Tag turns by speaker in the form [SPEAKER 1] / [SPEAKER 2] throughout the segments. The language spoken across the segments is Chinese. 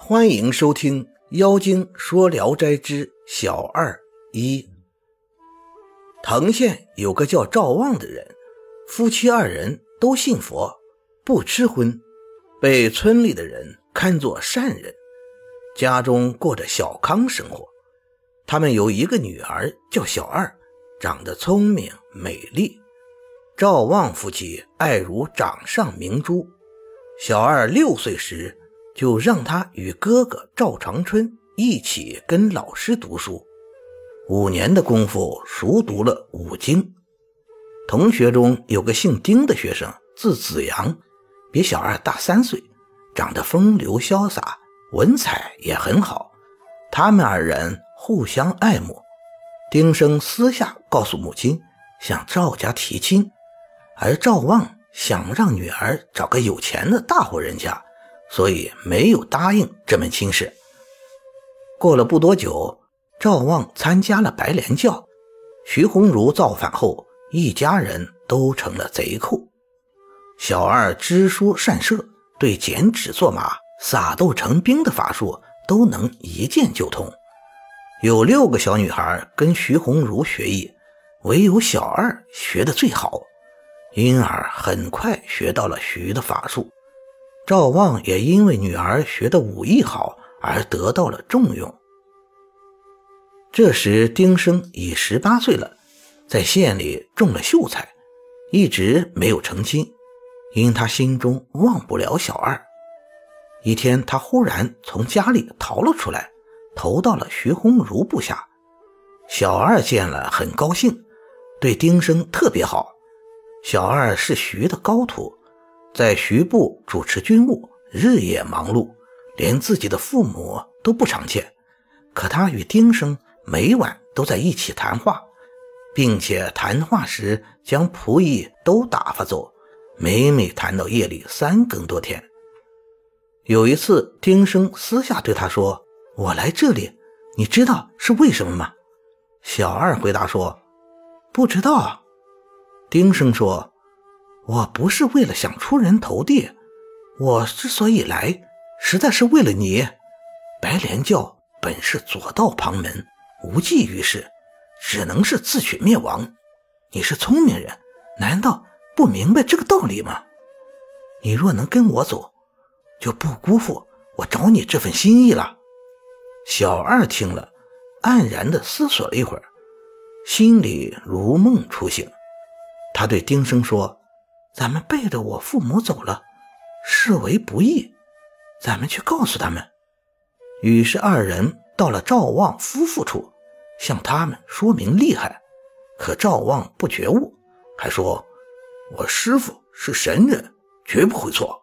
[SPEAKER 1] 欢迎收听《妖精说聊斋之小二一》。藤县有个叫赵旺的人，夫妻二人都信佛，不吃荤，被村里的人看作善人，家中过着小康生活。他们有一个女儿叫小二，长得聪明美丽。赵旺夫妻爱如掌上明珠。小二六岁时。就让他与哥哥赵长春一起跟老师读书，五年的功夫熟读了五经。同学中有个姓丁的学生，字子阳，比小二大三岁，长得风流潇洒，文采也很好。他们二人互相爱慕。丁生私下告诉母亲，向赵家提亲，而赵旺想让女儿找个有钱的大户人家。所以没有答应这门亲事。过了不多久，赵旺参加了白莲教，徐鸿儒造反后，一家人都成了贼寇。小二知书善射，对剪纸做马、撒豆成兵的法术都能一剑就通。有六个小女孩跟徐鸿儒学艺，唯有小二学的最好，因而很快学到了徐的法术。赵旺也因为女儿学的武艺好而得到了重用。这时，丁生已十八岁了，在县里中了秀才，一直没有成亲，因他心中忘不了小二。一天，他忽然从家里逃了出来，投到了徐鸿儒部下。小二见了很高兴，对丁生特别好。小二是徐的高徒。在徐部主持军务，日夜忙碌，连自己的父母都不常见。可他与丁生每晚都在一起谈话，并且谈话时将仆役都打发走，每每谈到夜里三更多天。有一次，丁生私下对他说：“我来这里，你知道是为什么吗？”小二回答说：“不知道。”丁生说。我不是为了想出人头地，我之所以来，实在是为了你。白莲教本是左道旁门，无济于事，只能是自取灭亡。你是聪明人，难道不明白这个道理吗？你若能跟我走，就不辜负我找你这份心意了。小二听了，黯然地思索了一会儿，心里如梦初醒。他对丁生说。咱们背着我父母走了，视为不义。咱们去告诉他们。于是二人到了赵望夫妇处，向他们说明厉害。可赵望不觉悟，还说：“我师傅是神人，绝不会错。”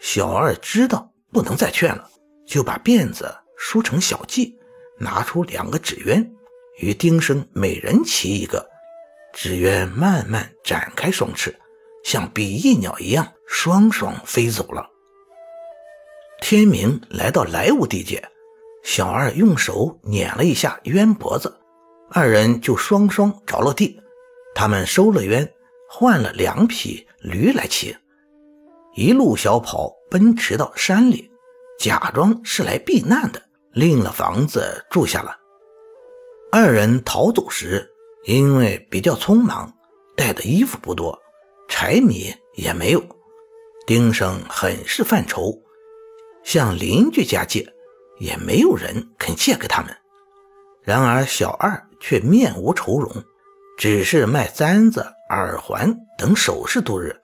[SPEAKER 1] 小二知道不能再劝了，就把辫子梳成小髻，拿出两个纸鸢，与丁生每人骑一个。纸鸢慢慢展开双翅。像比翼鸟一样，双双飞走了。天明来到来无地界，小二用手捻了一下冤脖子，二人就双双着了地。他们收了冤，换了两匹驴来骑，一路小跑奔驰到山里，假装是来避难的，另了房子住下了。二人逃走时，因为比较匆忙，带的衣服不多。柴米也没有，丁生很是犯愁，向邻居家借，也没有人肯借给他们。然而小二却面无愁容，只是卖簪子、耳环等首饰度日。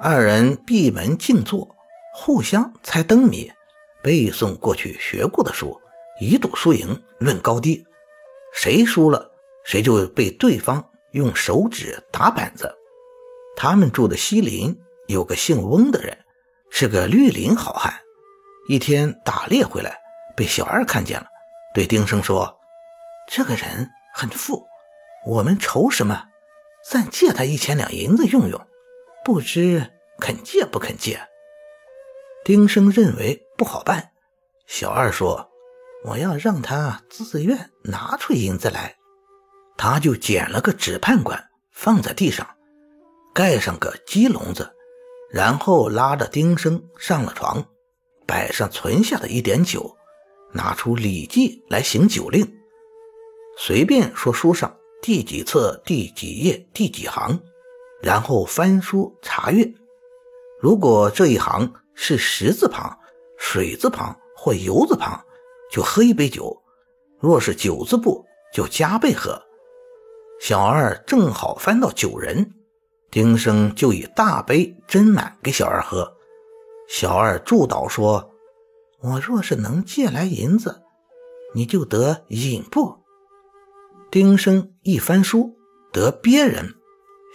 [SPEAKER 1] 二人闭门静坐，互相猜灯谜，背诵过去学过的书，以赌输赢，论高低。谁输了，谁就被对方用手指打板子。他们住的西林有个姓翁的人，是个绿林好汉。一天打猎回来，被小二看见了，对丁生说：“这个人很富，我们愁什么？暂借他一千两银子用用，不知肯借不肯借？”丁生认为不好办，小二说：“我要让他自愿拿出银子来。”他就捡了个纸判官放在地上。盖上个鸡笼子，然后拉着丁生上了床，摆上存下的一点酒，拿出《礼记》来行酒令，随便说书上第几册、第几页、第几行，然后翻书查阅。如果这一行是石字旁、水字旁或油字旁，就喝一杯酒；若是九字部，就加倍喝。小二正好翻到九人，丁生就以大杯斟满给小二喝。小二祝祷说：“我若是能借来银子，你就得引部。”丁生一翻书得鳖人，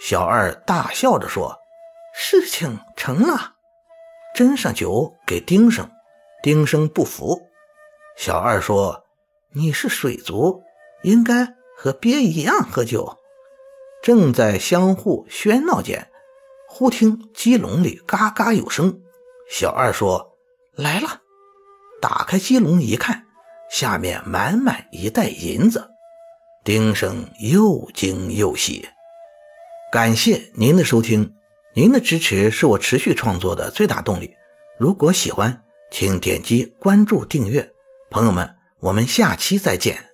[SPEAKER 1] 小二大笑着说：“事情成了。”斟上酒给丁生，丁生不服。小二说：“你是水族，应该。”和鳖一样喝酒，正在相互喧闹间，忽听鸡笼里嘎嘎有声。小二说：“来了。”打开鸡笼一看，下面满满一袋银子。丁生又惊又喜。感谢您的收听，您的支持是我持续创作的最大动力。如果喜欢，请点击关注订阅。朋友们，我们下期再见。